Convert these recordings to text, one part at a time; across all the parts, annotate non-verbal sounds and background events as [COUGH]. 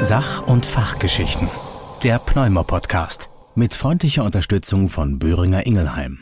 Sach- und Fachgeschichten. Der Pneumo-Podcast. Mit freundlicher Unterstützung von Böhringer Ingelheim.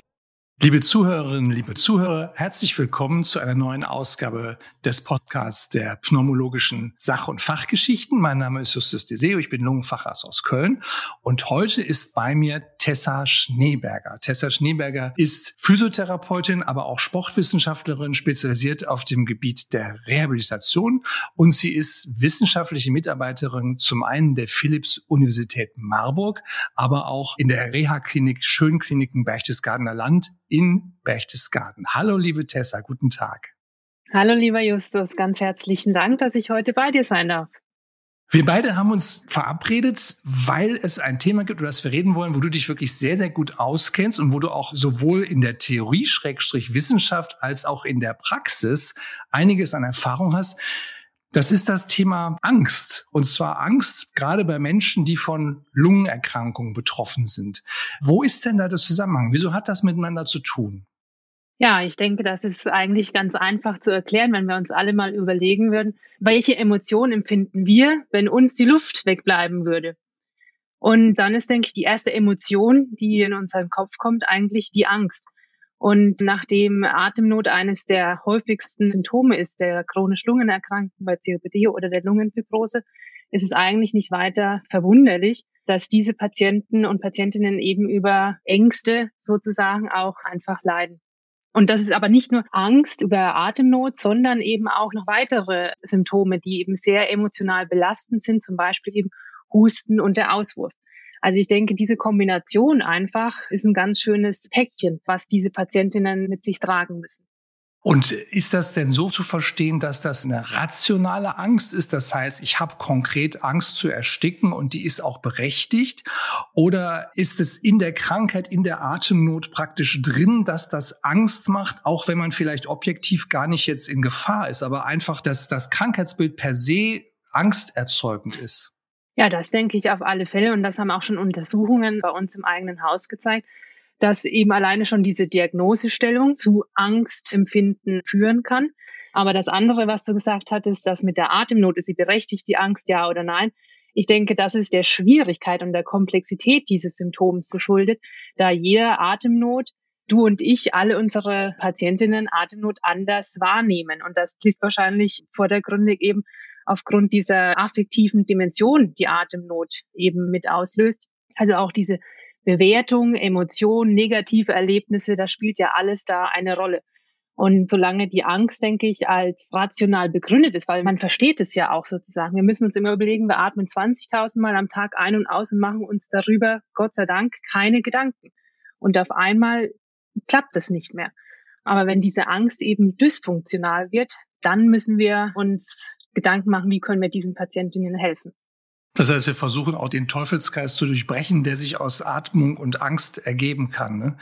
Liebe Zuhörerinnen, liebe Zuhörer, herzlich willkommen zu einer neuen Ausgabe des Podcasts der pneumologischen Sach- und Fachgeschichten. Mein Name ist Justus Deseo, ich bin Lungenfacharzt aus Köln und heute ist bei mir Tessa Schneeberger. Tessa Schneeberger ist Physiotherapeutin, aber auch Sportwissenschaftlerin, spezialisiert auf dem Gebiet der Rehabilitation und sie ist wissenschaftliche Mitarbeiterin zum einen der Philips Universität Marburg, aber auch in der Reha-Klinik Schönkliniken Berchtesgadener Land in Berchtesgaden. Hallo, liebe Tessa, guten Tag. Hallo, lieber Justus, ganz herzlichen Dank, dass ich heute bei dir sein darf. Wir beide haben uns verabredet, weil es ein Thema gibt, über das wir reden wollen, wo du dich wirklich sehr, sehr gut auskennst und wo du auch sowohl in der Theorie, Schrägstrich Wissenschaft, als auch in der Praxis einiges an Erfahrung hast. Das ist das Thema Angst. Und zwar Angst gerade bei Menschen, die von Lungenerkrankungen betroffen sind. Wo ist denn da der Zusammenhang? Wieso hat das miteinander zu tun? Ja, ich denke, das ist eigentlich ganz einfach zu erklären, wenn wir uns alle mal überlegen würden, welche Emotionen empfinden wir, wenn uns die Luft wegbleiben würde. Und dann ist, denke ich, die erste Emotion, die in unseren Kopf kommt, eigentlich die Angst. Und nachdem Atemnot eines der häufigsten Symptome ist, der chronisch Lungenerkrankung bei COPD oder der Lungenfibrose, ist es eigentlich nicht weiter verwunderlich, dass diese Patienten und Patientinnen eben über Ängste sozusagen auch einfach leiden. Und das ist aber nicht nur Angst über Atemnot, sondern eben auch noch weitere Symptome, die eben sehr emotional belastend sind, zum Beispiel eben Husten und der Auswurf. Also ich denke, diese Kombination einfach ist ein ganz schönes Päckchen, was diese Patientinnen mit sich tragen müssen. Und ist das denn so zu verstehen, dass das eine rationale Angst ist? Das heißt, ich habe konkret Angst zu ersticken und die ist auch berechtigt? Oder ist es in der Krankheit, in der Atemnot praktisch drin, dass das Angst macht, auch wenn man vielleicht objektiv gar nicht jetzt in Gefahr ist, aber einfach, dass das Krankheitsbild per se angsterzeugend ist? Ja, das denke ich auf alle Fälle. Und das haben auch schon Untersuchungen bei uns im eigenen Haus gezeigt dass eben alleine schon diese Diagnosestellung zu Angstempfinden führen kann. Aber das andere, was du gesagt hattest, das mit der Atemnot, ist sie berechtigt, die Angst, ja oder nein? Ich denke, das ist der Schwierigkeit und der Komplexität dieses Symptoms geschuldet, da jeder Atemnot du und ich alle unsere Patientinnen Atemnot anders wahrnehmen. Und das liegt wahrscheinlich vordergründig eben aufgrund dieser affektiven Dimension, die Atemnot eben mit auslöst. Also auch diese Bewertung, Emotionen, negative Erlebnisse, das spielt ja alles da eine Rolle. Und solange die Angst, denke ich, als rational begründet ist, weil man versteht es ja auch sozusagen. Wir müssen uns immer überlegen, wir atmen 20.000 Mal am Tag ein und aus und machen uns darüber, Gott sei Dank, keine Gedanken. Und auf einmal klappt das nicht mehr. Aber wenn diese Angst eben dysfunktional wird, dann müssen wir uns Gedanken machen, wie können wir diesen Patientinnen helfen. Das heißt, wir versuchen auch den Teufelskreis zu durchbrechen, der sich aus Atmung und Angst ergeben kann. Ne?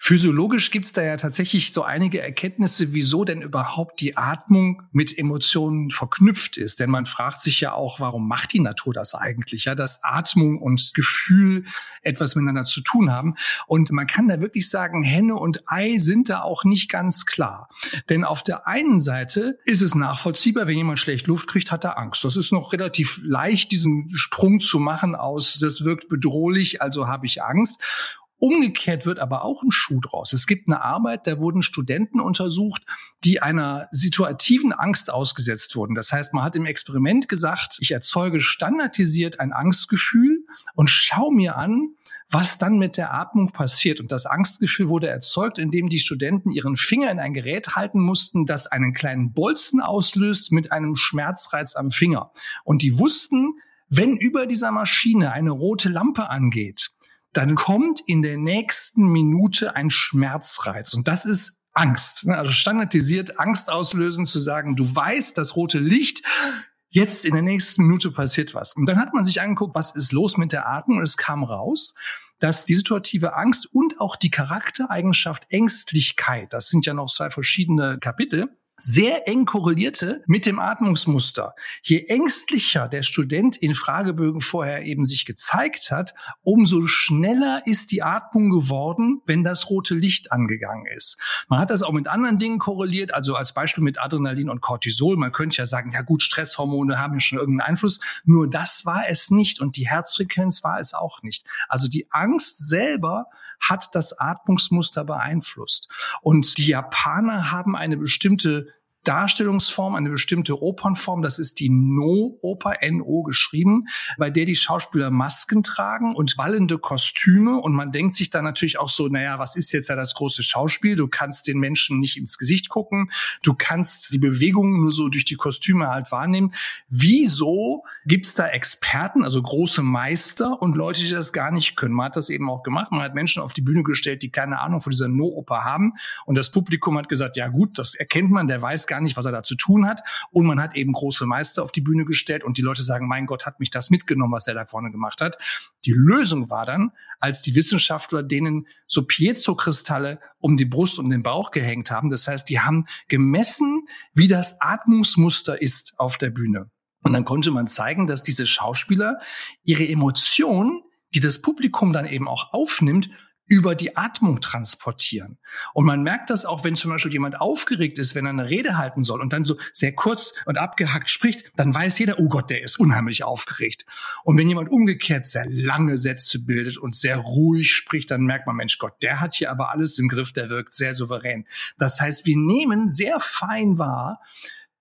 Physiologisch gibt's da ja tatsächlich so einige Erkenntnisse, wieso denn überhaupt die Atmung mit Emotionen verknüpft ist. Denn man fragt sich ja auch, warum macht die Natur das eigentlich? Ja, dass Atmung und Gefühl etwas miteinander zu tun haben. Und man kann da wirklich sagen, Henne und Ei sind da auch nicht ganz klar. Denn auf der einen Seite ist es nachvollziehbar, wenn jemand schlecht Luft kriegt, hat er Angst. Das ist noch relativ leicht, diesen Sprung zu machen aus, das wirkt bedrohlich, also habe ich Angst. Umgekehrt wird aber auch ein Schuh draus. Es gibt eine Arbeit, da wurden Studenten untersucht, die einer situativen Angst ausgesetzt wurden. Das heißt, man hat im Experiment gesagt, ich erzeuge standardisiert ein Angstgefühl und schau mir an, was dann mit der Atmung passiert. Und das Angstgefühl wurde erzeugt, indem die Studenten ihren Finger in ein Gerät halten mussten, das einen kleinen Bolzen auslöst mit einem Schmerzreiz am Finger. Und die wussten, wenn über dieser Maschine eine rote Lampe angeht, dann kommt in der nächsten Minute ein Schmerzreiz. Und das ist Angst. Ne? Also standardisiert Angst auslösen, zu sagen, du weißt, das rote Licht, jetzt in der nächsten Minute passiert was. Und dann hat man sich angeguckt, was ist los mit der Atmung? Und es kam raus, dass die situative Angst und auch die Charaktereigenschaft Ängstlichkeit, das sind ja noch zwei verschiedene Kapitel, sehr eng korrelierte mit dem Atmungsmuster. Je ängstlicher der Student in Fragebögen vorher eben sich gezeigt hat, umso schneller ist die Atmung geworden, wenn das rote Licht angegangen ist. Man hat das auch mit anderen Dingen korreliert, also als Beispiel mit Adrenalin und Cortisol. Man könnte ja sagen, ja gut, Stresshormone haben ja schon irgendeinen Einfluss. Nur das war es nicht und die Herzfrequenz war es auch nicht. Also die Angst selber hat das Atmungsmuster beeinflusst. Und die Japaner haben eine bestimmte Darstellungsform, eine bestimmte Opernform, das ist die No-Oper, N-O geschrieben, bei der die Schauspieler Masken tragen und wallende Kostüme und man denkt sich dann natürlich auch so, naja, was ist jetzt ja das große Schauspiel? Du kannst den Menschen nicht ins Gesicht gucken, du kannst die Bewegungen nur so durch die Kostüme halt wahrnehmen. Wieso gibt's da Experten, also große Meister und Leute, die das gar nicht können? Man hat das eben auch gemacht, man hat Menschen auf die Bühne gestellt, die keine Ahnung von dieser No-Oper haben und das Publikum hat gesagt, ja gut, das erkennt man, der weiß gar nicht, was er da zu tun hat. Und man hat eben große Meister auf die Bühne gestellt und die Leute sagen, mein Gott, hat mich das mitgenommen, was er da vorne gemacht hat. Die Lösung war dann, als die Wissenschaftler denen so Piezo-Kristalle um die Brust und den Bauch gehängt haben. Das heißt, die haben gemessen, wie das Atmungsmuster ist auf der Bühne. Und dann konnte man zeigen, dass diese Schauspieler ihre Emotionen, die das Publikum dann eben auch aufnimmt, über die Atmung transportieren. Und man merkt das auch, wenn zum Beispiel jemand aufgeregt ist, wenn er eine Rede halten soll und dann so sehr kurz und abgehackt spricht, dann weiß jeder, oh Gott, der ist unheimlich aufgeregt. Und wenn jemand umgekehrt sehr lange Sätze bildet und sehr ruhig spricht, dann merkt man, Mensch Gott, der hat hier aber alles im Griff, der wirkt sehr souverän. Das heißt, wir nehmen sehr fein wahr,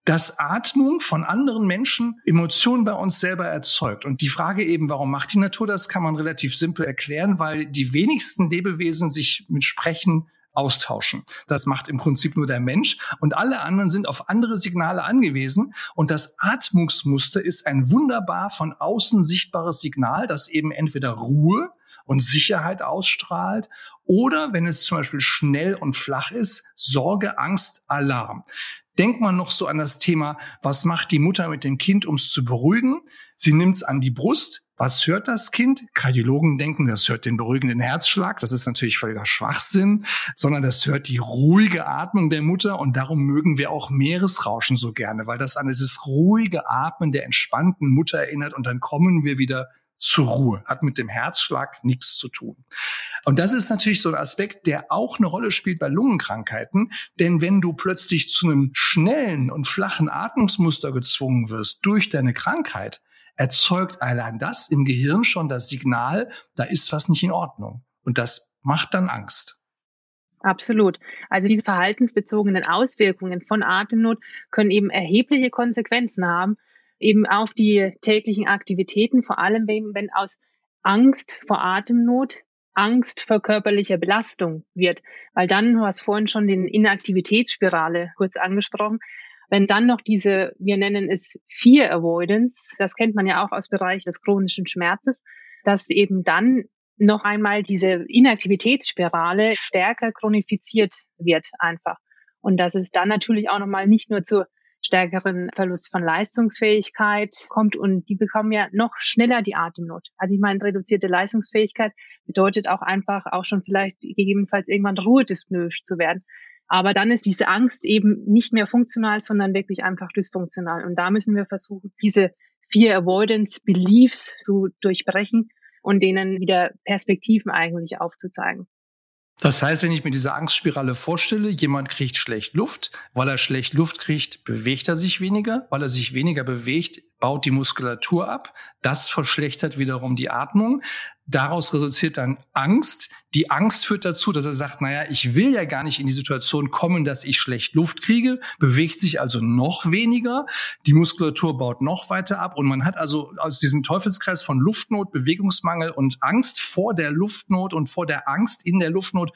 dass Atmung von anderen Menschen Emotionen bei uns selber erzeugt. Und die Frage eben, warum macht die Natur das, kann man relativ simpel erklären, weil die wenigsten Lebewesen sich mit Sprechen austauschen. Das macht im Prinzip nur der Mensch und alle anderen sind auf andere Signale angewiesen und das Atmungsmuster ist ein wunderbar von außen sichtbares Signal, das eben entweder Ruhe und Sicherheit ausstrahlt oder wenn es zum Beispiel schnell und flach ist, Sorge, Angst, Alarm. Denkt man noch so an das Thema, was macht die Mutter mit dem Kind, um es zu beruhigen? Sie nimmt es an die Brust. Was hört das Kind? Kardiologen denken, das hört den beruhigenden Herzschlag. Das ist natürlich völliger Schwachsinn, sondern das hört die ruhige Atmung der Mutter. Und darum mögen wir auch Meeresrauschen so gerne, weil das an dieses ruhige Atmen der entspannten Mutter erinnert. Und dann kommen wir wieder zur Ruhe, hat mit dem Herzschlag nichts zu tun. Und das ist natürlich so ein Aspekt, der auch eine Rolle spielt bei Lungenkrankheiten, denn wenn du plötzlich zu einem schnellen und flachen Atmungsmuster gezwungen wirst durch deine Krankheit, erzeugt allein das im Gehirn schon das Signal, da ist was nicht in Ordnung. Und das macht dann Angst. Absolut. Also diese verhaltensbezogenen Auswirkungen von Atemnot können eben erhebliche Konsequenzen haben eben auf die täglichen Aktivitäten, vor allem wenn, wenn aus Angst vor Atemnot Angst vor körperlicher Belastung wird. Weil dann, du hast vorhin schon den Inaktivitätsspirale kurz angesprochen, wenn dann noch diese, wir nennen es Fear Avoidance, das kennt man ja auch aus Bereich des chronischen Schmerzes, dass eben dann noch einmal diese Inaktivitätsspirale stärker chronifiziert wird einfach. Und dass es dann natürlich auch nochmal nicht nur zur stärkeren Verlust von Leistungsfähigkeit kommt und die bekommen ja noch schneller die Atemnot. Also ich meine, reduzierte Leistungsfähigkeit bedeutet auch einfach auch schon vielleicht gegebenenfalls irgendwann ruhedyspnoisch zu werden. Aber dann ist diese Angst eben nicht mehr funktional, sondern wirklich einfach dysfunktional. Und da müssen wir versuchen, diese Fear Avoidance Beliefs zu durchbrechen und denen wieder Perspektiven eigentlich aufzuzeigen. Das heißt, wenn ich mir diese Angstspirale vorstelle, jemand kriegt schlecht Luft, weil er schlecht Luft kriegt, bewegt er sich weniger, weil er sich weniger bewegt, baut die Muskulatur ab. Das verschlechtert wiederum die Atmung. Daraus resultiert dann Angst. Die Angst führt dazu, dass er sagt, naja, ich will ja gar nicht in die Situation kommen, dass ich schlecht Luft kriege, bewegt sich also noch weniger, die Muskulatur baut noch weiter ab und man hat also aus diesem Teufelskreis von Luftnot, Bewegungsmangel und Angst vor der Luftnot und vor der Angst in der Luftnot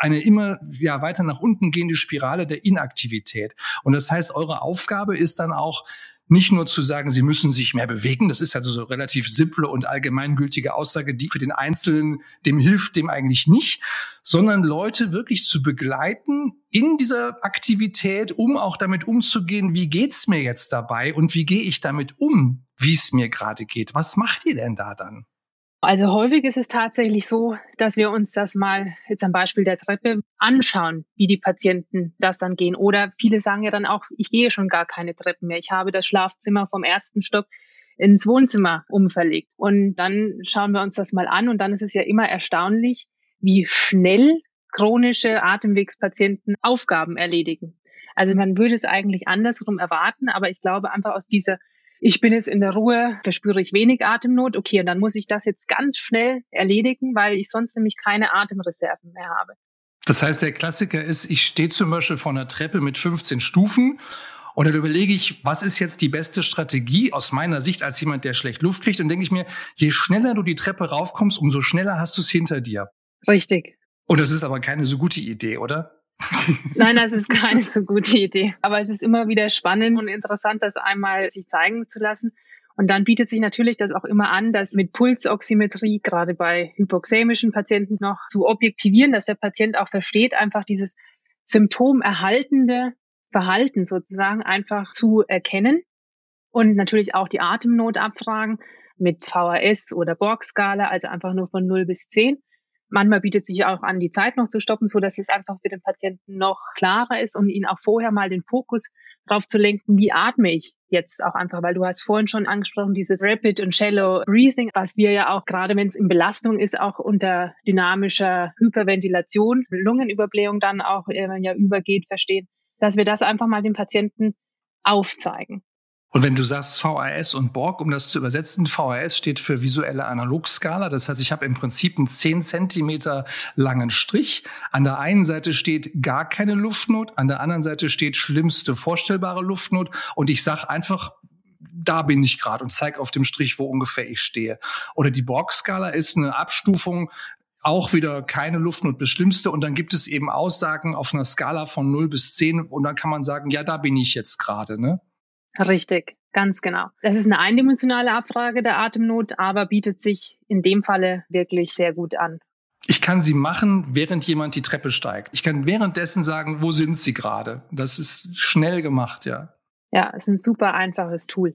eine immer ja, weiter nach unten gehende Spirale der Inaktivität. Und das heißt, eure Aufgabe ist dann auch, nicht nur zu sagen, sie müssen sich mehr bewegen, das ist ja so eine relativ simple und allgemeingültige Aussage, die für den Einzelnen, dem hilft dem eigentlich nicht, sondern Leute wirklich zu begleiten in dieser Aktivität, um auch damit umzugehen, wie geht's mir jetzt dabei und wie gehe ich damit um, wie es mir gerade geht. Was macht ihr denn da dann? Also häufig ist es tatsächlich so, dass wir uns das mal jetzt am Beispiel der Treppe anschauen, wie die Patienten das dann gehen. Oder viele sagen ja dann auch, ich gehe schon gar keine Treppen mehr. Ich habe das Schlafzimmer vom ersten Stock ins Wohnzimmer umverlegt. Und dann schauen wir uns das mal an und dann ist es ja immer erstaunlich, wie schnell chronische Atemwegspatienten Aufgaben erledigen. Also man würde es eigentlich andersrum erwarten, aber ich glaube einfach aus dieser ich bin jetzt in der Ruhe, verspüre ich wenig Atemnot, okay, und dann muss ich das jetzt ganz schnell erledigen, weil ich sonst nämlich keine Atemreserven mehr habe. Das heißt, der Klassiker ist, ich stehe zum Beispiel vor einer Treppe mit 15 Stufen und dann überlege ich, was ist jetzt die beste Strategie aus meiner Sicht als jemand, der schlecht Luft kriegt? Und denke ich mir, je schneller du die Treppe raufkommst, umso schneller hast du es hinter dir. Richtig. Und das ist aber keine so gute Idee, oder? Nein, das ist [LAUGHS] keine so gute Idee. Aber es ist immer wieder spannend und interessant, das einmal sich zeigen zu lassen. Und dann bietet sich natürlich das auch immer an, das mit Pulsoximetrie, gerade bei hypoxämischen Patienten noch zu objektivieren, dass der Patient auch versteht, einfach dieses symptomerhaltende Verhalten sozusagen einfach zu erkennen. Und natürlich auch die Atemnot abfragen mit VHS oder Borg-Skala, also einfach nur von 0 bis 10. Manchmal bietet sich auch an, die Zeit noch zu stoppen, so dass es einfach für den Patienten noch klarer ist und ihn auch vorher mal den Fokus darauf zu lenken, wie atme ich jetzt auch einfach, weil du hast vorhin schon angesprochen, dieses Rapid und Shallow Breathing, was wir ja auch gerade, wenn es in Belastung ist, auch unter dynamischer Hyperventilation, Lungenüberblähung dann auch äh, ja übergeht, verstehen, dass wir das einfach mal dem Patienten aufzeigen. Und wenn du sagst VAS und Borg, um das zu übersetzen, VAS steht für visuelle Analogskala. Das heißt, ich habe im Prinzip einen 10 Zentimeter langen Strich. An der einen Seite steht gar keine Luftnot, an der anderen Seite steht schlimmste vorstellbare Luftnot. Und ich sage einfach, da bin ich gerade und zeige auf dem Strich, wo ungefähr ich stehe. Oder die Borg-Skala ist eine Abstufung auch wieder keine Luftnot bis Schlimmste. Und dann gibt es eben Aussagen auf einer Skala von 0 bis 10. Und dann kann man sagen, ja, da bin ich jetzt gerade. Ne? Richtig, ganz genau. Das ist eine eindimensionale Abfrage der Atemnot, aber bietet sich in dem Falle wirklich sehr gut an. Ich kann sie machen, während jemand die Treppe steigt. Ich kann währenddessen sagen, wo sind sie gerade? Das ist schnell gemacht, ja. Ja, es ist ein super einfaches Tool.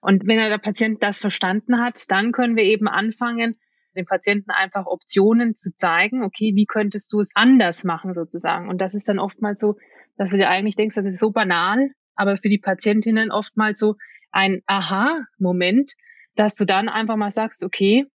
Und wenn der Patient das verstanden hat, dann können wir eben anfangen, dem Patienten einfach Optionen zu zeigen, okay, wie könntest du es anders machen sozusagen? Und das ist dann oftmals so, dass du dir eigentlich denkst, das ist so banal, aber für die Patientinnen oftmals so ein Aha-Moment, dass du dann einfach mal sagst, okay,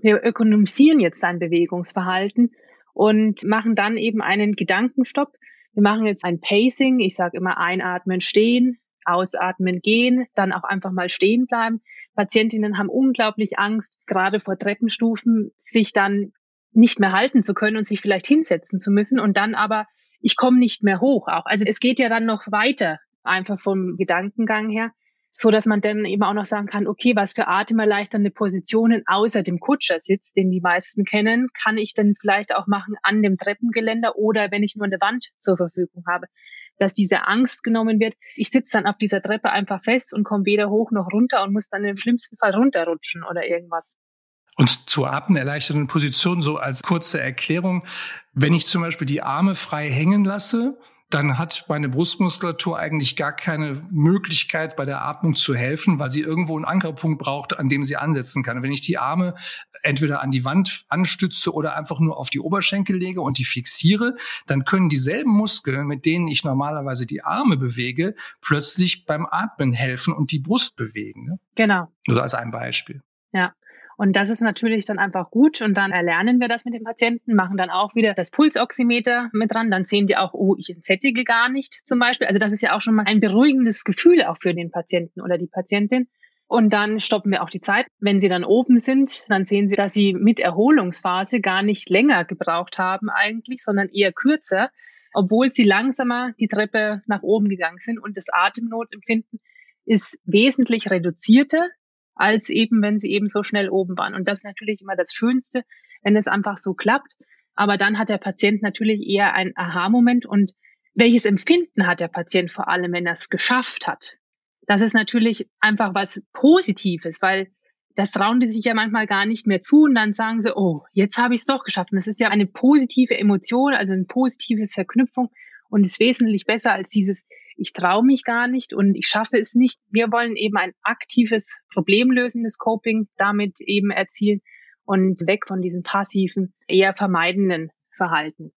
wir ökonomisieren jetzt dein Bewegungsverhalten und machen dann eben einen Gedankenstopp. Wir machen jetzt ein Pacing. Ich sage immer einatmen, stehen, ausatmen, gehen, dann auch einfach mal stehen bleiben. Patientinnen haben unglaublich Angst, gerade vor Treppenstufen, sich dann nicht mehr halten zu können und sich vielleicht hinsetzen zu müssen und dann aber ich komme nicht mehr hoch auch. Also es geht ja dann noch weiter einfach vom Gedankengang her, so dass man dann eben auch noch sagen kann, okay, was für atemerleichternde Positionen außer dem Kutschersitz, den die meisten kennen, kann ich denn vielleicht auch machen an dem Treppengeländer oder wenn ich nur eine Wand zur Verfügung habe, dass diese Angst genommen wird. Ich sitze dann auf dieser Treppe einfach fest und komme weder hoch noch runter und muss dann im schlimmsten Fall runterrutschen oder irgendwas. Und zur atemerleichternden Position so als kurze Erklärung, wenn ich zum Beispiel die Arme frei hängen lasse, dann hat meine Brustmuskulatur eigentlich gar keine Möglichkeit, bei der Atmung zu helfen, weil sie irgendwo einen Ankerpunkt braucht, an dem sie ansetzen kann. Und wenn ich die Arme entweder an die Wand anstütze oder einfach nur auf die Oberschenkel lege und die fixiere, dann können dieselben Muskeln, mit denen ich normalerweise die Arme bewege, plötzlich beim Atmen helfen und die Brust bewegen. Ne? Genau. Nur als ein Beispiel. Ja. Und das ist natürlich dann einfach gut. Und dann erlernen wir das mit den Patienten, machen dann auch wieder das Pulsoximeter mit dran. Dann sehen die auch, oh, ich entsättige gar nicht zum Beispiel. Also das ist ja auch schon mal ein beruhigendes Gefühl auch für den Patienten oder die Patientin. Und dann stoppen wir auch die Zeit. Wenn sie dann oben sind, dann sehen sie, dass sie mit Erholungsphase gar nicht länger gebraucht haben eigentlich, sondern eher kürzer, obwohl sie langsamer die Treppe nach oben gegangen sind. Und das Atemnotempfinden ist wesentlich reduzierter als eben, wenn sie eben so schnell oben waren. Und das ist natürlich immer das Schönste, wenn es einfach so klappt. Aber dann hat der Patient natürlich eher ein Aha-Moment und welches Empfinden hat der Patient vor allem, wenn er es geschafft hat? Das ist natürlich einfach was Positives, weil das trauen die sich ja manchmal gar nicht mehr zu und dann sagen sie, oh, jetzt habe ich es doch geschafft. Und das ist ja eine positive Emotion, also eine positive Verknüpfung und ist wesentlich besser als dieses, ich traue mich gar nicht und ich schaffe es nicht. Wir wollen eben ein aktives, problemlösendes Coping damit eben erzielen. und weg von diesem passiven, eher vermeidenden Verhalten.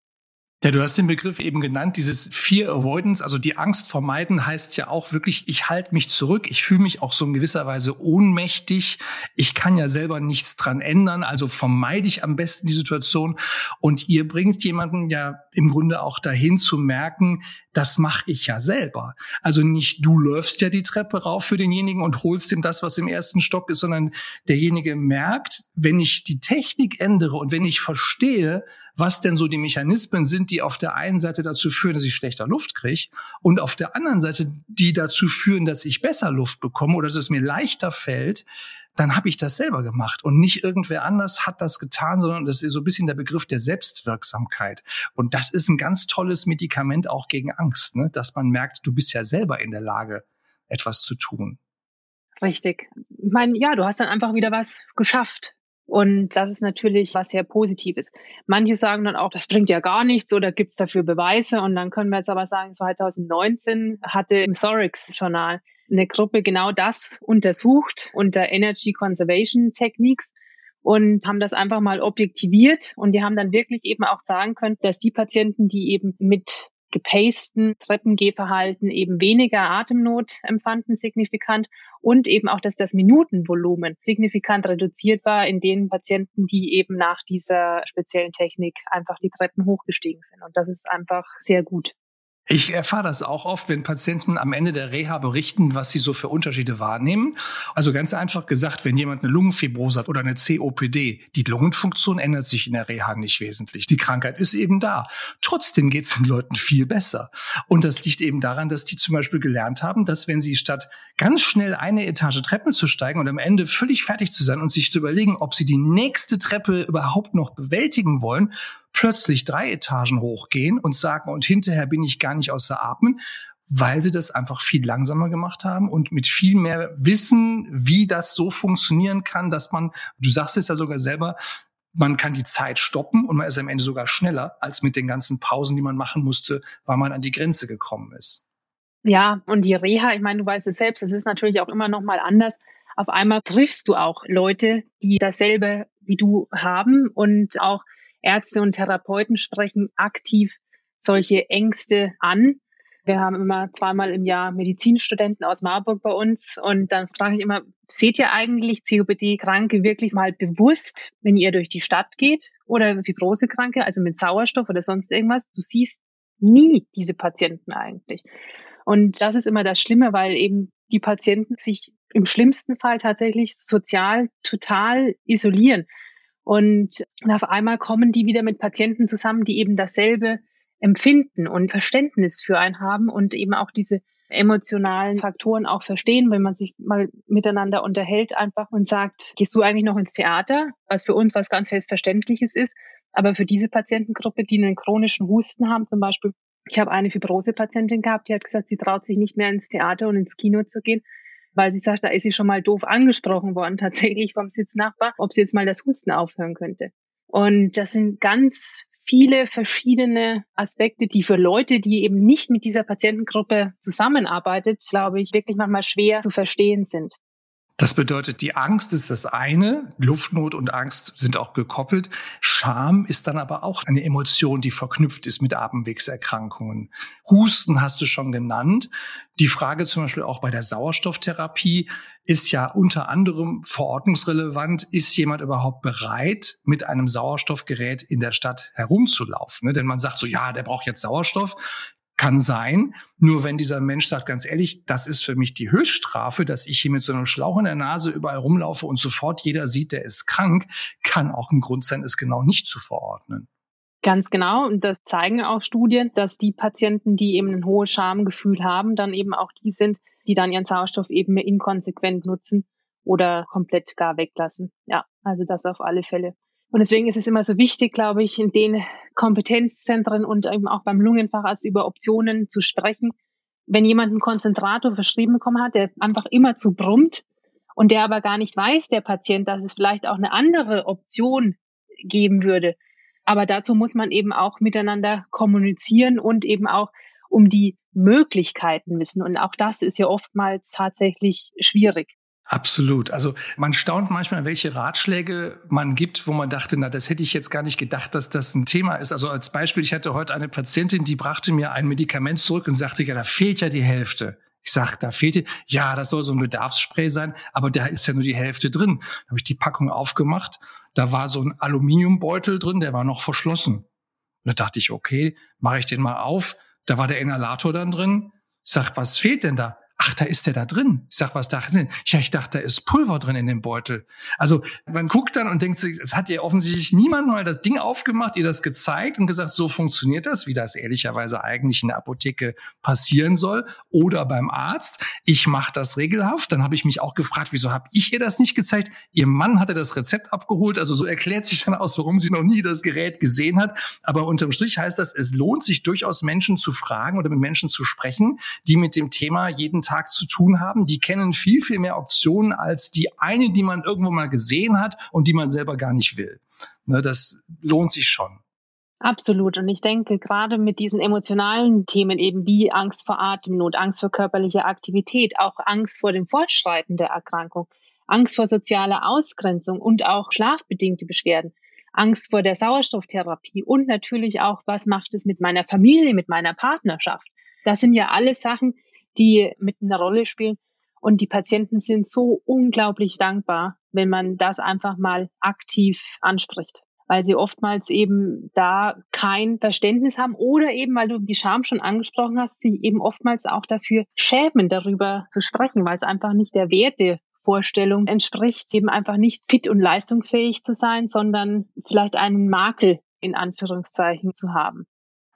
Ja, du hast den Begriff eben genannt, dieses Fear Avoidance, also die Angst vermeiden heißt ja auch wirklich, ich halte mich zurück, ich fühle mich auch so in gewisser Weise ohnmächtig, ich kann ja selber nichts dran ändern, also vermeide ich am besten die Situation und ihr bringt jemanden ja im Grunde auch dahin zu merken, das mache ich ja selber. Also nicht du läufst ja die Treppe rauf für denjenigen und holst ihm das, was im ersten Stock ist, sondern derjenige merkt, wenn ich die Technik ändere und wenn ich verstehe, was denn so die Mechanismen sind, die auf der einen Seite dazu führen, dass ich schlechter Luft kriege und auf der anderen Seite die dazu führen, dass ich besser Luft bekomme oder dass es mir leichter fällt, dann habe ich das selber gemacht und nicht irgendwer anders hat das getan, sondern das ist so ein bisschen der Begriff der Selbstwirksamkeit. Und das ist ein ganz tolles Medikament auch gegen Angst, ne? dass man merkt, du bist ja selber in der Lage, etwas zu tun. Richtig. Ich meine, ja, du hast dann einfach wieder was geschafft. Und das ist natürlich was sehr Positives. Manche sagen dann auch, das bringt ja gar nichts oder gibt es dafür Beweise. Und dann können wir jetzt aber sagen, 2019 hatte im Thorax-Journal eine Gruppe genau das untersucht unter Energy Conservation Techniques und haben das einfach mal objektiviert. Und die haben dann wirklich eben auch sagen können, dass die Patienten, die eben mit gepasten Treppengehverhalten eben weniger Atemnot empfanden signifikant und eben auch, dass das Minutenvolumen signifikant reduziert war in den Patienten, die eben nach dieser speziellen Technik einfach die Treppen hochgestiegen sind. Und das ist einfach sehr gut. Ich erfahre das auch oft, wenn Patienten am Ende der Reha berichten, was sie so für Unterschiede wahrnehmen. Also ganz einfach gesagt, wenn jemand eine Lungenfibrose hat oder eine COPD, die Lungenfunktion ändert sich in der Reha nicht wesentlich. Die Krankheit ist eben da. Trotzdem geht es den Leuten viel besser. Und das liegt eben daran, dass die zum Beispiel gelernt haben, dass wenn sie statt ganz schnell eine Etage Treppen zu steigen und am Ende völlig fertig zu sein und sich zu überlegen, ob sie die nächste Treppe überhaupt noch bewältigen wollen, plötzlich drei Etagen hochgehen und sagen, und hinterher bin ich gar nicht außer Atmen, weil sie das einfach viel langsamer gemacht haben und mit viel mehr Wissen, wie das so funktionieren kann, dass man, du sagst es ja sogar selber, man kann die Zeit stoppen und man ist am Ende sogar schneller als mit den ganzen Pausen, die man machen musste, weil man an die Grenze gekommen ist. Ja, und die Reha, ich meine, du weißt es selbst, es ist natürlich auch immer noch mal anders. Auf einmal triffst du auch Leute, die dasselbe wie du haben und auch Ärzte und Therapeuten sprechen aktiv solche Ängste an. Wir haben immer zweimal im Jahr Medizinstudenten aus Marburg bei uns und dann frage ich immer, seht ihr eigentlich COPD-Kranke wirklich mal bewusst, wenn ihr durch die Stadt geht oder Fibrose-Kranke, also mit Sauerstoff oder sonst irgendwas? Du siehst nie diese Patienten eigentlich. Und das ist immer das Schlimme, weil eben die Patienten sich im schlimmsten Fall tatsächlich sozial total isolieren. Und auf einmal kommen die wieder mit Patienten zusammen, die eben dasselbe empfinden und Verständnis für einen haben und eben auch diese emotionalen Faktoren auch verstehen, wenn man sich mal miteinander unterhält einfach und sagt, gehst du eigentlich noch ins Theater, was für uns was ganz Selbstverständliches ist, aber für diese Patientengruppe, die einen chronischen Husten haben zum Beispiel, ich habe eine Fibrose-Patientin gehabt, die hat gesagt, sie traut sich nicht mehr ins Theater und ins Kino zu gehen, weil sie sagt, da ist sie schon mal doof angesprochen worden, [LAUGHS] tatsächlich vom Sitznachbar, ob sie jetzt mal das Husten aufhören könnte. Und das sind ganz viele verschiedene Aspekte, die für Leute, die eben nicht mit dieser Patientengruppe zusammenarbeitet, glaube ich, wirklich manchmal schwer zu verstehen sind. Das bedeutet, die Angst ist das eine, Luftnot und Angst sind auch gekoppelt. Scham ist dann aber auch eine Emotion, die verknüpft ist mit Atemwegserkrankungen. Husten hast du schon genannt. Die Frage zum Beispiel auch bei der Sauerstofftherapie ist ja unter anderem verordnungsrelevant. Ist jemand überhaupt bereit, mit einem Sauerstoffgerät in der Stadt herumzulaufen? Ne? Denn man sagt so, ja, der braucht jetzt Sauerstoff. Kann sein. Nur wenn dieser Mensch sagt, ganz ehrlich, das ist für mich die Höchststrafe, dass ich hier mit so einem Schlauch in der Nase überall rumlaufe und sofort jeder sieht, der ist krank, kann auch ein Grund sein, es genau nicht zu verordnen. Ganz genau. Und das zeigen auch Studien, dass die Patienten, die eben ein hohes Schamgefühl haben, dann eben auch die sind, die dann ihren Sauerstoff eben inkonsequent nutzen oder komplett gar weglassen. Ja, also das auf alle Fälle. Und deswegen ist es immer so wichtig, glaube ich, in den Kompetenzzentren und eben auch beim Lungenfacharzt über Optionen zu sprechen. Wenn jemand einen Konzentrator verschrieben bekommen hat, der einfach immer zu brummt und der aber gar nicht weiß, der Patient, dass es vielleicht auch eine andere Option geben würde. Aber dazu muss man eben auch miteinander kommunizieren und eben auch um die Möglichkeiten wissen. Und auch das ist ja oftmals tatsächlich schwierig. Absolut. Also man staunt manchmal, welche Ratschläge man gibt, wo man dachte, na, das hätte ich jetzt gar nicht gedacht, dass das ein Thema ist. Also als Beispiel, ich hatte heute eine Patientin, die brachte mir ein Medikament zurück und sagte, ja, da fehlt ja die Hälfte. Ich sag, da fehlt, ja, das soll so ein Bedarfsspray sein, aber da ist ja nur die Hälfte drin. Da habe ich die Packung aufgemacht, da war so ein Aluminiumbeutel drin, der war noch verschlossen. Und da dachte ich, okay, mache ich den mal auf. Da war der Inhalator dann drin. Ich sag, was fehlt denn da? Ach, da ist der da drin. Ich sag, was da drin? Ja, ich dachte, da ist Pulver drin in dem Beutel. Also man guckt dann und denkt sich, es hat ja offensichtlich niemand mal das Ding aufgemacht, ihr das gezeigt und gesagt, so funktioniert das, wie das ehrlicherweise eigentlich in der Apotheke passieren soll oder beim Arzt. Ich mache das regelhaft. Dann habe ich mich auch gefragt, wieso habe ich ihr das nicht gezeigt? Ihr Mann hatte das Rezept abgeholt. Also so erklärt sich dann aus, warum sie noch nie das Gerät gesehen hat. Aber unterm Strich heißt das, es lohnt sich durchaus Menschen zu fragen oder mit Menschen zu sprechen, die mit dem Thema jeden Tag zu tun haben. Die kennen viel, viel mehr Optionen als die eine, die man irgendwo mal gesehen hat und die man selber gar nicht will. Ne, das lohnt sich schon. Absolut. Und ich denke, gerade mit diesen emotionalen Themen eben wie Angst vor Atemnot, Angst vor körperlicher Aktivität, auch Angst vor dem Fortschreiten der Erkrankung, Angst vor sozialer Ausgrenzung und auch schlafbedingte Beschwerden, Angst vor der Sauerstofftherapie und natürlich auch, was macht es mit meiner Familie, mit meiner Partnerschaft. Das sind ja alles Sachen, die mit einer Rolle spielen. Und die Patienten sind so unglaublich dankbar, wenn man das einfach mal aktiv anspricht, weil sie oftmals eben da kein Verständnis haben oder eben, weil du die Scham schon angesprochen hast, sie eben oftmals auch dafür schämen, darüber zu sprechen, weil es einfach nicht der Wertevorstellung entspricht, eben einfach nicht fit und leistungsfähig zu sein, sondern vielleicht einen Makel in Anführungszeichen zu haben.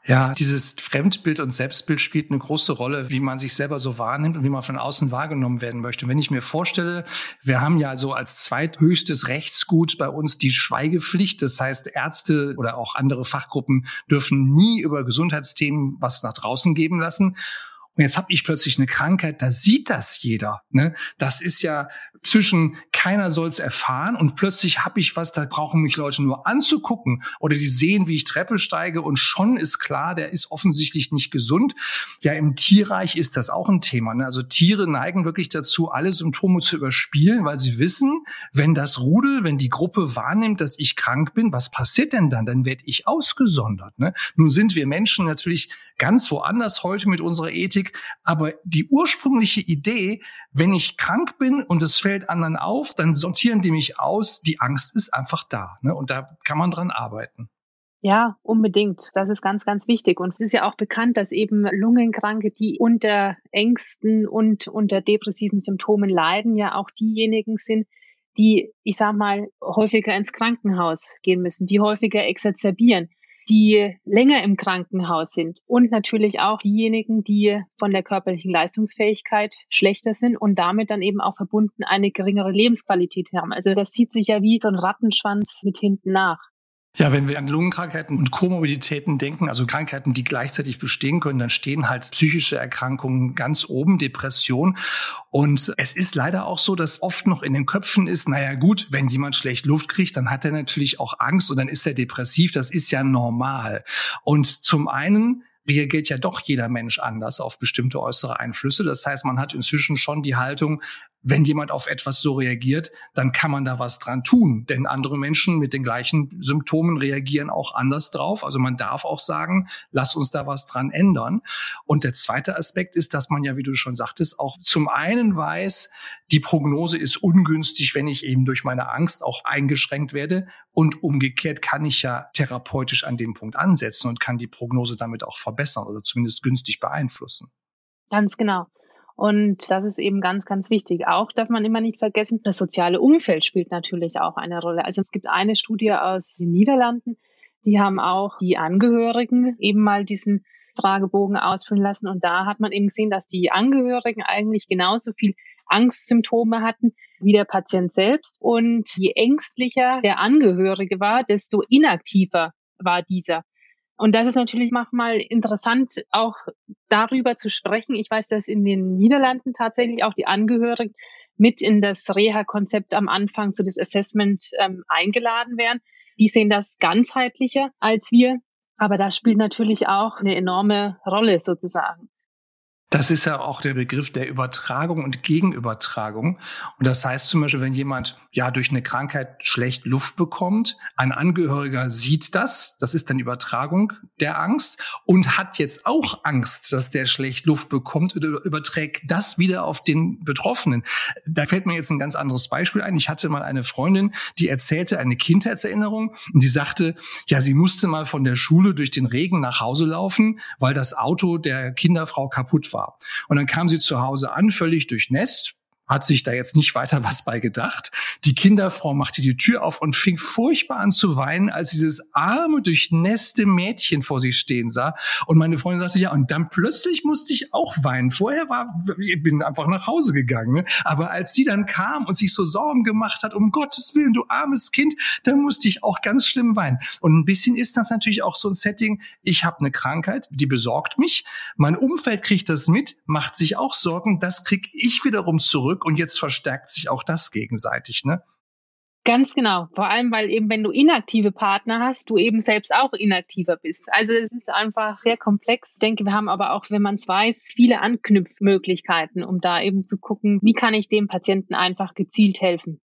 Ja, dieses Fremdbild und Selbstbild spielt eine große Rolle, wie man sich selber so wahrnimmt und wie man von außen wahrgenommen werden möchte. Und wenn ich mir vorstelle, wir haben ja so als zweithöchstes Rechtsgut bei uns die Schweigepflicht. Das heißt, Ärzte oder auch andere Fachgruppen dürfen nie über Gesundheitsthemen was nach draußen geben lassen. Und jetzt habe ich plötzlich eine Krankheit, da sieht das jeder. Ne? Das ist ja zwischen keiner soll es erfahren und plötzlich habe ich was, da brauchen mich Leute nur anzugucken oder die sehen, wie ich Treppe steige und schon ist klar, der ist offensichtlich nicht gesund. Ja, im Tierreich ist das auch ein Thema. Ne? Also Tiere neigen wirklich dazu, alle Symptome zu überspielen, weil sie wissen, wenn das Rudel, wenn die Gruppe wahrnimmt, dass ich krank bin, was passiert denn dann? Dann werde ich ausgesondert. Ne? Nun sind wir Menschen natürlich ganz woanders heute mit unserer Ethik, aber die ursprüngliche Idee, wenn ich krank bin und es fällt anderen auf, dann sortieren die mich aus. Die Angst ist einfach da. Ne? Und da kann man dran arbeiten. Ja, unbedingt. Das ist ganz, ganz wichtig. Und es ist ja auch bekannt, dass eben Lungenkranke, die unter Ängsten und unter depressiven Symptomen leiden, ja auch diejenigen sind, die, ich sag mal, häufiger ins Krankenhaus gehen müssen, die häufiger exazerbieren die länger im Krankenhaus sind und natürlich auch diejenigen, die von der körperlichen Leistungsfähigkeit schlechter sind und damit dann eben auch verbunden eine geringere Lebensqualität haben. Also das zieht sich ja wie so ein Rattenschwanz mit hinten nach. Ja, wenn wir an Lungenkrankheiten und Komorbiditäten denken, also Krankheiten, die gleichzeitig bestehen können, dann stehen halt psychische Erkrankungen ganz oben, Depression. Und es ist leider auch so, dass oft noch in den Köpfen ist, naja gut, wenn jemand schlecht Luft kriegt, dann hat er natürlich auch Angst und dann ist er depressiv. Das ist ja normal. Und zum einen reagiert ja doch jeder Mensch anders auf bestimmte äußere Einflüsse. Das heißt, man hat inzwischen schon die Haltung, wenn jemand auf etwas so reagiert, dann kann man da was dran tun. Denn andere Menschen mit den gleichen Symptomen reagieren auch anders drauf. Also man darf auch sagen, lass uns da was dran ändern. Und der zweite Aspekt ist, dass man ja, wie du schon sagtest, auch zum einen weiß, die Prognose ist ungünstig, wenn ich eben durch meine Angst auch eingeschränkt werde. Und umgekehrt kann ich ja therapeutisch an dem Punkt ansetzen und kann die Prognose damit auch verbessern oder zumindest günstig beeinflussen. Ganz genau. Und das ist eben ganz, ganz wichtig. Auch darf man immer nicht vergessen, das soziale Umfeld spielt natürlich auch eine Rolle. Also es gibt eine Studie aus den Niederlanden, die haben auch die Angehörigen eben mal diesen Fragebogen ausfüllen lassen. Und da hat man eben gesehen, dass die Angehörigen eigentlich genauso viel Angstsymptome hatten wie der Patient selbst. Und je ängstlicher der Angehörige war, desto inaktiver war dieser. Und das ist natürlich manchmal interessant, auch darüber zu sprechen. Ich weiß, dass in den Niederlanden tatsächlich auch die Angehörigen mit in das Reha-Konzept am Anfang zu das Assessment ähm, eingeladen werden. Die sehen das ganzheitlicher als wir. Aber das spielt natürlich auch eine enorme Rolle sozusagen. Das ist ja auch der Begriff der Übertragung und Gegenübertragung. Und das heißt zum Beispiel, wenn jemand ja durch eine Krankheit schlecht Luft bekommt, ein Angehöriger sieht das, das ist dann Übertragung der Angst und hat jetzt auch Angst, dass der schlecht Luft bekommt oder überträgt das wieder auf den Betroffenen. Da fällt mir jetzt ein ganz anderes Beispiel ein. Ich hatte mal eine Freundin, die erzählte eine Kindheitserinnerung und sie sagte, ja, sie musste mal von der Schule durch den Regen nach Hause laufen, weil das Auto der Kinderfrau kaputt war. Und dann kam sie zu Hause an, völlig durchnässt, hat sich da jetzt nicht weiter was bei gedacht. Die Kinderfrau machte die Tür auf und fing furchtbar an zu weinen, als dieses arme, durchnässte Mädchen vor sich stehen sah. Und meine Freundin sagte, ja, und dann plötzlich musste ich auch weinen. Vorher war, ich bin einfach nach Hause gegangen. Ne? Aber als die dann kam und sich so Sorgen gemacht hat, um Gottes Willen, du armes Kind, dann musste ich auch ganz schlimm weinen. Und ein bisschen ist das natürlich auch so ein Setting, ich habe eine Krankheit, die besorgt mich. Mein Umfeld kriegt das mit, macht sich auch Sorgen, das krieg ich wiederum zurück zurück und jetzt verstärkt sich auch das gegenseitig, ne? Ganz genau. Vor allem, weil eben, wenn du inaktive Partner hast, du eben selbst auch inaktiver bist. Also es ist einfach sehr komplex. Ich denke, wir haben aber auch, wenn man es weiß, viele Anknüpfmöglichkeiten, um da eben zu gucken, wie kann ich dem Patienten einfach gezielt helfen.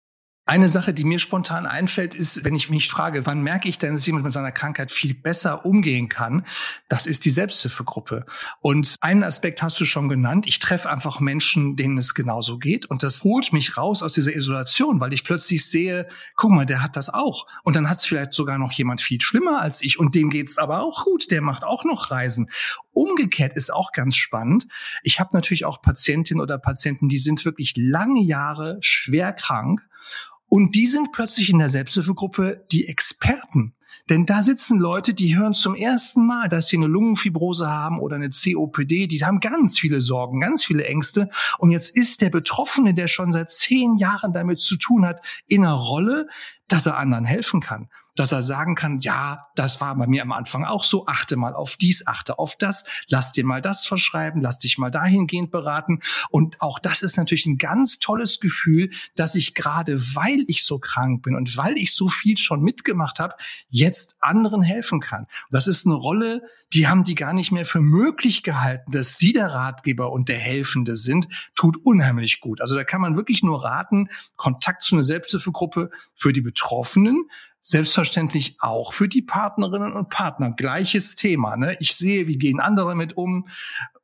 Eine Sache, die mir spontan einfällt, ist, wenn ich mich frage, wann merke ich denn, dass jemand mit seiner Krankheit viel besser umgehen kann? Das ist die Selbsthilfegruppe. Und einen Aspekt hast du schon genannt. Ich treffe einfach Menschen, denen es genauso geht. Und das holt mich raus aus dieser Isolation, weil ich plötzlich sehe, guck mal, der hat das auch. Und dann hat es vielleicht sogar noch jemand viel schlimmer als ich. Und dem geht's aber auch gut. Der macht auch noch Reisen. Umgekehrt ist auch ganz spannend. Ich habe natürlich auch Patientinnen oder Patienten, die sind wirklich lange Jahre schwer krank und die sind plötzlich in der Selbsthilfegruppe die Experten. Denn da sitzen Leute, die hören zum ersten Mal, dass sie eine Lungenfibrose haben oder eine COPD. Die haben ganz viele Sorgen, ganz viele Ängste. Und jetzt ist der Betroffene, der schon seit zehn Jahren damit zu tun hat, in einer Rolle, dass er anderen helfen kann dass er sagen kann, ja, das war bei mir am Anfang auch so, achte mal auf dies, achte auf das, lass dir mal das verschreiben, lass dich mal dahingehend beraten. Und auch das ist natürlich ein ganz tolles Gefühl, dass ich gerade, weil ich so krank bin und weil ich so viel schon mitgemacht habe, jetzt anderen helfen kann. Das ist eine Rolle, die haben die gar nicht mehr für möglich gehalten, dass sie der Ratgeber und der Helfende sind, tut unheimlich gut. Also da kann man wirklich nur raten, Kontakt zu einer Selbsthilfegruppe für die Betroffenen, Selbstverständlich auch für die Partnerinnen und Partner. Gleiches Thema. Ne? Ich sehe, wie gehen andere damit um.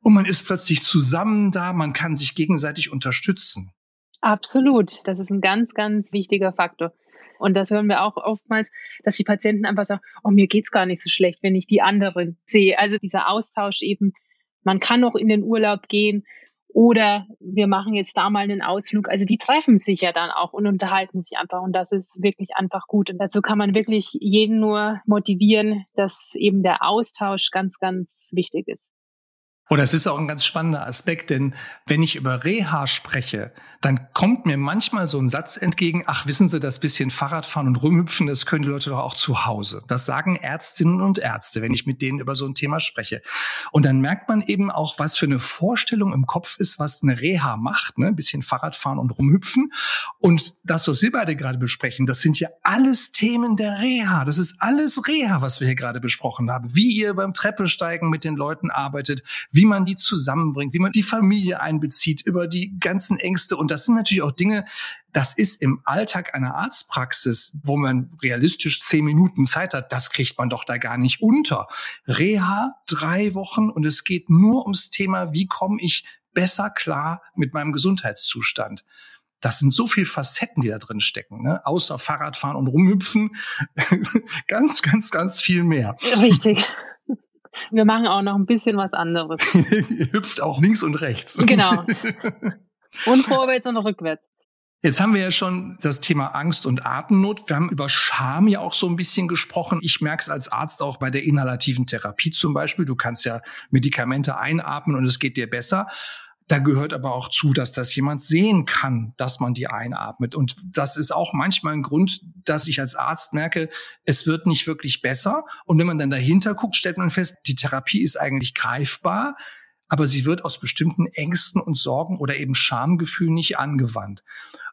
Und man ist plötzlich zusammen da, man kann sich gegenseitig unterstützen. Absolut. Das ist ein ganz, ganz wichtiger Faktor. Und das hören wir auch oftmals, dass die Patienten einfach sagen, oh, mir geht's gar nicht so schlecht, wenn ich die anderen sehe. Also dieser Austausch eben, man kann noch in den Urlaub gehen, oder wir machen jetzt da mal einen Ausflug. Also die treffen sich ja dann auch und unterhalten sich einfach. Und das ist wirklich einfach gut. Und dazu kann man wirklich jeden nur motivieren, dass eben der Austausch ganz, ganz wichtig ist. Und das ist auch ein ganz spannender Aspekt, denn wenn ich über Reha spreche, dann kommt mir manchmal so ein Satz entgegen, ach, wissen Sie, das bisschen Fahrradfahren und rumhüpfen, das können die Leute doch auch zu Hause. Das sagen Ärztinnen und Ärzte, wenn ich mit denen über so ein Thema spreche. Und dann merkt man eben auch, was für eine Vorstellung im Kopf ist, was eine Reha macht, ne? ein bisschen Fahrradfahren und rumhüpfen. Und das, was wir beide gerade besprechen, das sind ja alles Themen der Reha. Das ist alles Reha, was wir hier gerade besprochen haben. Wie ihr beim Treppesteigen mit den Leuten arbeitet, wie wie man die zusammenbringt, wie man die Familie einbezieht, über die ganzen Ängste. Und das sind natürlich auch Dinge, das ist im Alltag einer Arztpraxis, wo man realistisch zehn Minuten Zeit hat, das kriegt man doch da gar nicht unter. Reha drei Wochen und es geht nur ums Thema, wie komme ich besser klar mit meinem Gesundheitszustand. Das sind so viele Facetten, die da drin stecken, ne? außer Fahrradfahren und rumhüpfen. [LAUGHS] ganz, ganz, ganz viel mehr. Richtig. Wir machen auch noch ein bisschen was anderes. [LAUGHS] Hüpft auch links und rechts. Genau. [LAUGHS] Und vorwärts und rückwärts. Jetzt haben wir ja schon das Thema Angst und Atemnot. Wir haben über Scham ja auch so ein bisschen gesprochen. Ich merke es als Arzt auch bei der inhalativen Therapie zum Beispiel. Du kannst ja Medikamente einatmen und es geht dir besser. Da gehört aber auch zu, dass das jemand sehen kann, dass man die einatmet. Und das ist auch manchmal ein Grund, dass ich als Arzt merke, es wird nicht wirklich besser. Und wenn man dann dahinter guckt, stellt man fest, die Therapie ist eigentlich greifbar, aber sie wird aus bestimmten Ängsten und Sorgen oder eben Schamgefühlen nicht angewandt.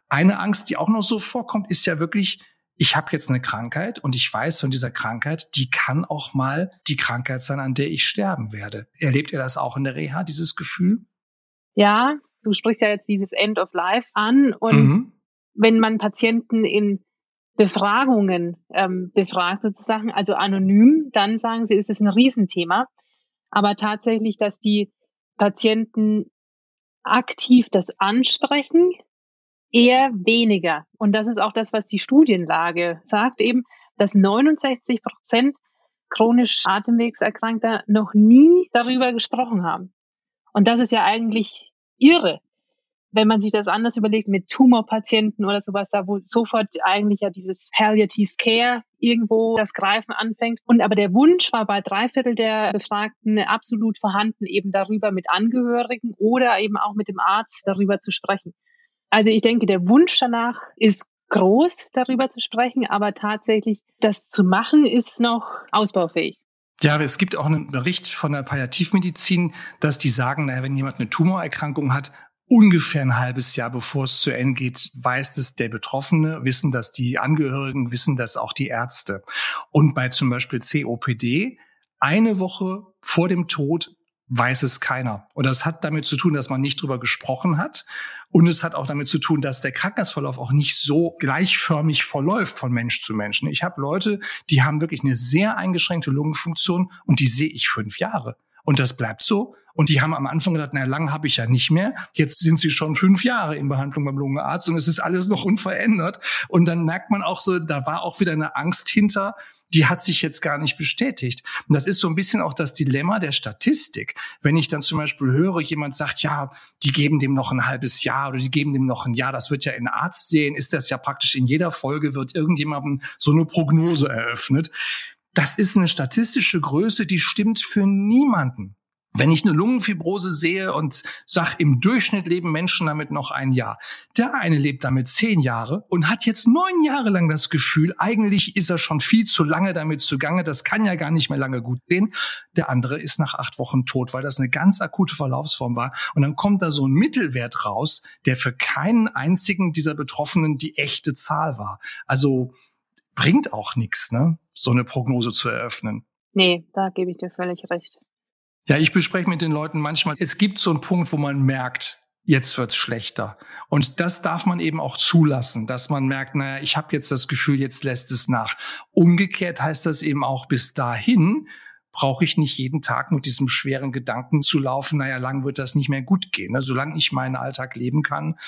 Eine Angst, die auch noch so vorkommt, ist ja wirklich, ich habe jetzt eine Krankheit und ich weiß von dieser Krankheit, die kann auch mal die Krankheit sein, an der ich sterben werde. Erlebt ihr das auch in der Reha, dieses Gefühl? Ja, du sprichst ja jetzt dieses End of Life an und mhm. wenn man Patienten in Befragungen ähm, befragt sozusagen, also anonym, dann sagen sie, ist es ein Riesenthema. Aber tatsächlich, dass die Patienten aktiv das ansprechen, eher weniger. Und das ist auch das, was die Studienlage sagt, eben, dass 69 Prozent chronisch Atemwegserkrankter noch nie darüber gesprochen haben. Und das ist ja eigentlich irre. Wenn man sich das anders überlegt mit Tumorpatienten oder sowas, da wo sofort eigentlich ja dieses Palliative Care irgendwo das Greifen anfängt. Und aber der Wunsch war bei drei Viertel der Befragten absolut vorhanden, eben darüber mit Angehörigen oder eben auch mit dem Arzt darüber zu sprechen. Also ich denke, der Wunsch danach ist groß, darüber zu sprechen, aber tatsächlich das zu machen, ist noch ausbaufähig. Ja, es gibt auch einen Bericht von der Palliativmedizin, dass die sagen, naja, wenn jemand eine Tumorerkrankung hat, ungefähr ein halbes Jahr bevor es zu Ende geht, weiß es der Betroffene, wissen das die Angehörigen, wissen das auch die Ärzte. Und bei zum Beispiel COPD, eine Woche vor dem Tod weiß es keiner. Und das hat damit zu tun, dass man nicht drüber gesprochen hat. Und es hat auch damit zu tun, dass der Krankheitsverlauf auch nicht so gleichförmig verläuft von Mensch zu Mensch. Ich habe Leute, die haben wirklich eine sehr eingeschränkte Lungenfunktion und die sehe ich fünf Jahre. Und das bleibt so. Und die haben am Anfang gedacht, na lang habe ich ja nicht mehr. Jetzt sind sie schon fünf Jahre in Behandlung beim Lungenarzt und es ist alles noch unverändert. Und dann merkt man auch so, da war auch wieder eine Angst hinter, die hat sich jetzt gar nicht bestätigt. Und das ist so ein bisschen auch das Dilemma der Statistik. Wenn ich dann zum Beispiel höre, jemand sagt, ja, die geben dem noch ein halbes Jahr oder die geben dem noch ein Jahr, das wird ja in Arzt sehen, ist das ja praktisch in jeder Folge wird irgendjemandem so eine Prognose eröffnet. Das ist eine statistische Größe, die stimmt für niemanden. Wenn ich eine Lungenfibrose sehe und sag, im Durchschnitt leben Menschen damit noch ein Jahr. Der eine lebt damit zehn Jahre und hat jetzt neun Jahre lang das Gefühl, eigentlich ist er schon viel zu lange damit zugange, das kann ja gar nicht mehr lange gut gehen. Der andere ist nach acht Wochen tot, weil das eine ganz akute Verlaufsform war. Und dann kommt da so ein Mittelwert raus, der für keinen einzigen dieser Betroffenen die echte Zahl war. Also bringt auch nichts, ne, so eine Prognose zu eröffnen. Nee, da gebe ich dir völlig recht. Ja, ich bespreche mit den Leuten manchmal, es gibt so einen Punkt, wo man merkt, jetzt wird's schlechter. Und das darf man eben auch zulassen, dass man merkt, naja, ich habe jetzt das Gefühl, jetzt lässt es nach. Umgekehrt heißt das eben auch, bis dahin brauche ich nicht jeden Tag mit diesem schweren Gedanken zu laufen, naja, lang wird das nicht mehr gut gehen. Ne? Solange ich meinen Alltag leben kann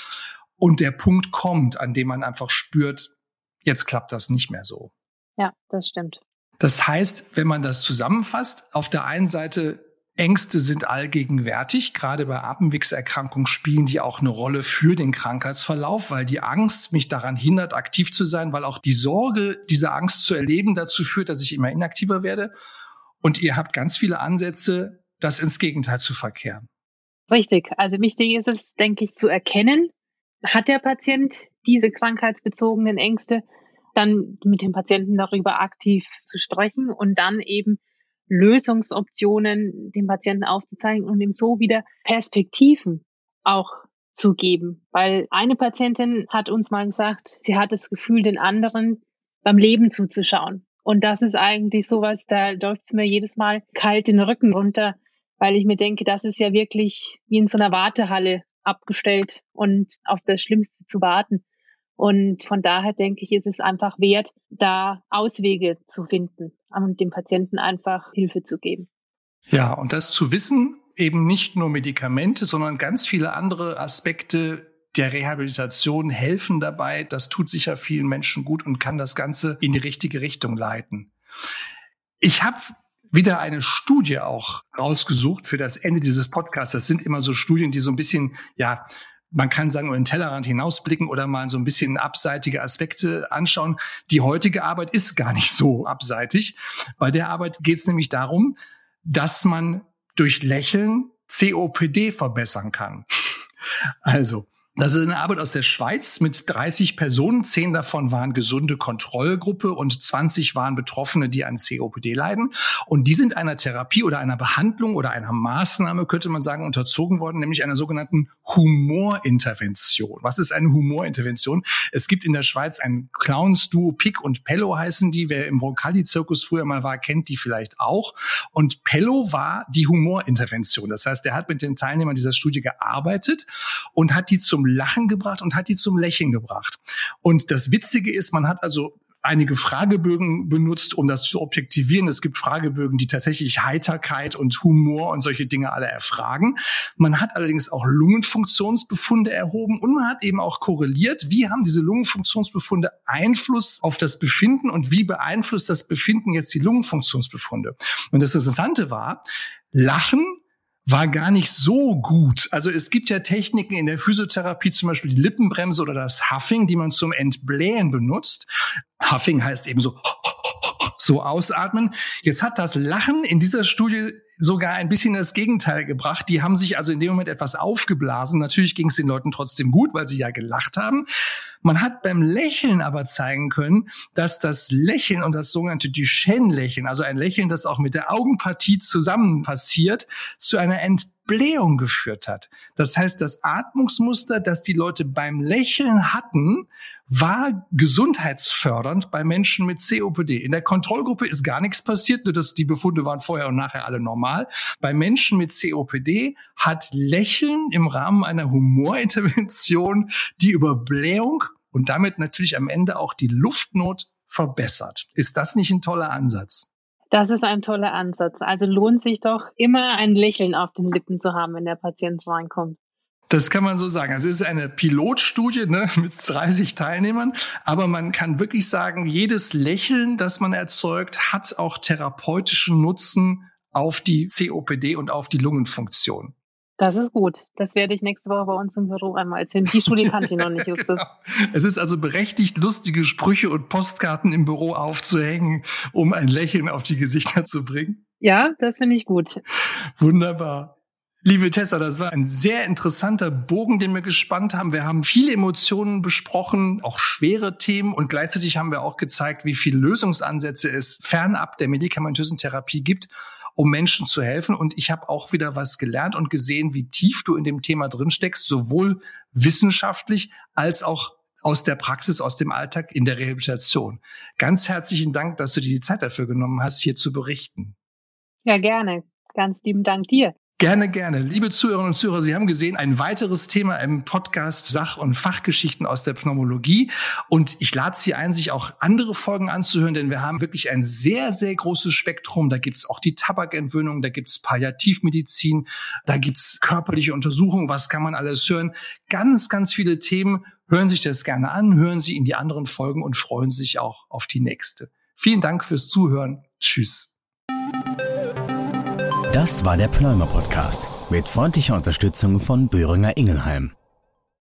und der Punkt kommt, an dem man einfach spürt, jetzt klappt das nicht mehr so. Ja, das stimmt. Das heißt, wenn man das zusammenfasst, auf der einen Seite Ängste sind allgegenwärtig. Gerade bei Atemwegserkrankungen spielen die auch eine Rolle für den Krankheitsverlauf, weil die Angst mich daran hindert, aktiv zu sein, weil auch die Sorge, diese Angst zu erleben, dazu führt, dass ich immer inaktiver werde. Und ihr habt ganz viele Ansätze, das ins Gegenteil zu verkehren. Richtig. Also wichtig ist es, denke ich, zu erkennen, hat der Patient diese krankheitsbezogenen Ängste, dann mit dem Patienten darüber aktiv zu sprechen und dann eben Lösungsoptionen dem Patienten aufzuzeigen und ihm so wieder Perspektiven auch zu geben. Weil eine Patientin hat uns mal gesagt, sie hat das Gefühl, den anderen beim Leben zuzuschauen. Und das ist eigentlich sowas, da läuft es mir jedes Mal kalt den Rücken runter, weil ich mir denke, das ist ja wirklich wie in so einer Wartehalle abgestellt und auf das Schlimmste zu warten. Und von daher denke ich, ist es einfach wert, da Auswege zu finden und dem Patienten einfach Hilfe zu geben. Ja, und das zu wissen, eben nicht nur Medikamente, sondern ganz viele andere Aspekte der Rehabilitation helfen dabei. Das tut sicher vielen Menschen gut und kann das Ganze in die richtige Richtung leiten. Ich habe wieder eine Studie auch rausgesucht für das Ende dieses Podcasts. Das sind immer so Studien, die so ein bisschen, ja, man kann sagen, über den Tellerrand hinausblicken oder mal so ein bisschen abseitige Aspekte anschauen. Die heutige Arbeit ist gar nicht so abseitig. Bei der Arbeit geht es nämlich darum, dass man durch Lächeln COPD verbessern kann. Also, Das ist eine Arbeit aus der Schweiz mit 30 Personen. Zehn davon waren gesunde Kontrollgruppe und 20 waren Betroffene, die an COPD leiden. Und die sind einer Therapie oder einer Behandlung oder einer Maßnahme, könnte man sagen, unterzogen worden, nämlich einer sogenannten Humorintervention. Was ist eine Humorintervention? Es gibt in der Schweiz ein Clowns-Duo, Pick und Pello heißen die. Wer im Roncalli-Zirkus früher mal war, kennt die vielleicht auch. Und Pello war die Humorintervention. Das heißt, er hat mit den Teilnehmern dieser Studie gearbeitet und hat die zum zum Lachen gebracht und hat die zum Lächeln gebracht. Und das Witzige ist, man hat also einige Fragebögen benutzt, um das zu objektivieren. Es gibt Fragebögen, die tatsächlich Heiterkeit und Humor und solche Dinge alle erfragen. Man hat allerdings auch Lungenfunktionsbefunde erhoben und man hat eben auch korreliert, wie haben diese Lungenfunktionsbefunde Einfluss auf das Befinden und wie beeinflusst das Befinden jetzt die Lungenfunktionsbefunde. Und das Interessante war, Lachen war gar nicht so gut. Also es gibt ja Techniken in der Physiotherapie, zum Beispiel die Lippenbremse oder das Huffing, die man zum Entblähen benutzt. Huffing heißt eben so so ausatmen. Jetzt hat das Lachen in dieser Studie sogar ein bisschen das Gegenteil gebracht. Die haben sich also in dem Moment etwas aufgeblasen. Natürlich ging es den Leuten trotzdem gut, weil sie ja gelacht haben. Man hat beim Lächeln aber zeigen können, dass das Lächeln und das sogenannte Duchenne-Lächeln, also ein Lächeln, das auch mit der Augenpartie zusammen passiert, zu einer Entblähung geführt hat. Das heißt, das Atmungsmuster, das die Leute beim Lächeln hatten, war gesundheitsfördernd bei Menschen mit COPD. In der Kontrollgruppe ist gar nichts passiert, nur dass die Befunde waren vorher und nachher alle normal. Bei Menschen mit COPD hat Lächeln im Rahmen einer Humorintervention die Überblähung und damit natürlich am Ende auch die Luftnot verbessert. Ist das nicht ein toller Ansatz? Das ist ein toller Ansatz. Also lohnt sich doch immer ein Lächeln auf den Lippen zu haben, wenn der Patient reinkommt. Das kann man so sagen. Also es ist eine Pilotstudie ne, [LAUGHS] mit 30 Teilnehmern, aber man kann wirklich sagen, jedes Lächeln, das man erzeugt, hat auch therapeutischen Nutzen auf die COPD und auf die Lungenfunktion. Das ist gut. Das werde ich nächste Woche bei uns im Büro einmal erzählen. Die Studie kannte ich noch nicht, [LAUGHS] Justus. Genau. Es ist also berechtigt, lustige Sprüche und Postkarten im Büro aufzuhängen, um ein Lächeln auf die Gesichter zu bringen. Ja, das finde ich gut. Wunderbar. Liebe Tessa, das war ein sehr interessanter Bogen, den wir gespannt haben. Wir haben viele Emotionen besprochen, auch schwere Themen und gleichzeitig haben wir auch gezeigt, wie viele Lösungsansätze es fernab der medikamentösen Therapie gibt, um Menschen zu helfen. Und ich habe auch wieder was gelernt und gesehen, wie tief du in dem Thema drin steckst, sowohl wissenschaftlich als auch aus der Praxis, aus dem Alltag in der Rehabilitation. Ganz herzlichen Dank, dass du dir die Zeit dafür genommen hast, hier zu berichten. Ja, gerne. Ganz lieben Dank dir. Gerne, gerne. Liebe Zuhörerinnen und Zuhörer, Sie haben gesehen, ein weiteres Thema im Podcast Sach- und Fachgeschichten aus der Pneumologie. Und ich lade Sie ein, sich auch andere Folgen anzuhören, denn wir haben wirklich ein sehr, sehr großes Spektrum. Da gibt's auch die Tabakentwöhnung, da gibt's Palliativmedizin, da gibt's körperliche Untersuchungen, was kann man alles hören. Ganz, ganz viele Themen. Hören Sie sich das gerne an, hören Sie in die anderen Folgen und freuen sich auch auf die nächste. Vielen Dank fürs Zuhören. Tschüss. Das war der Pneumer Podcast mit freundlicher Unterstützung von Böhringer Ingelheim.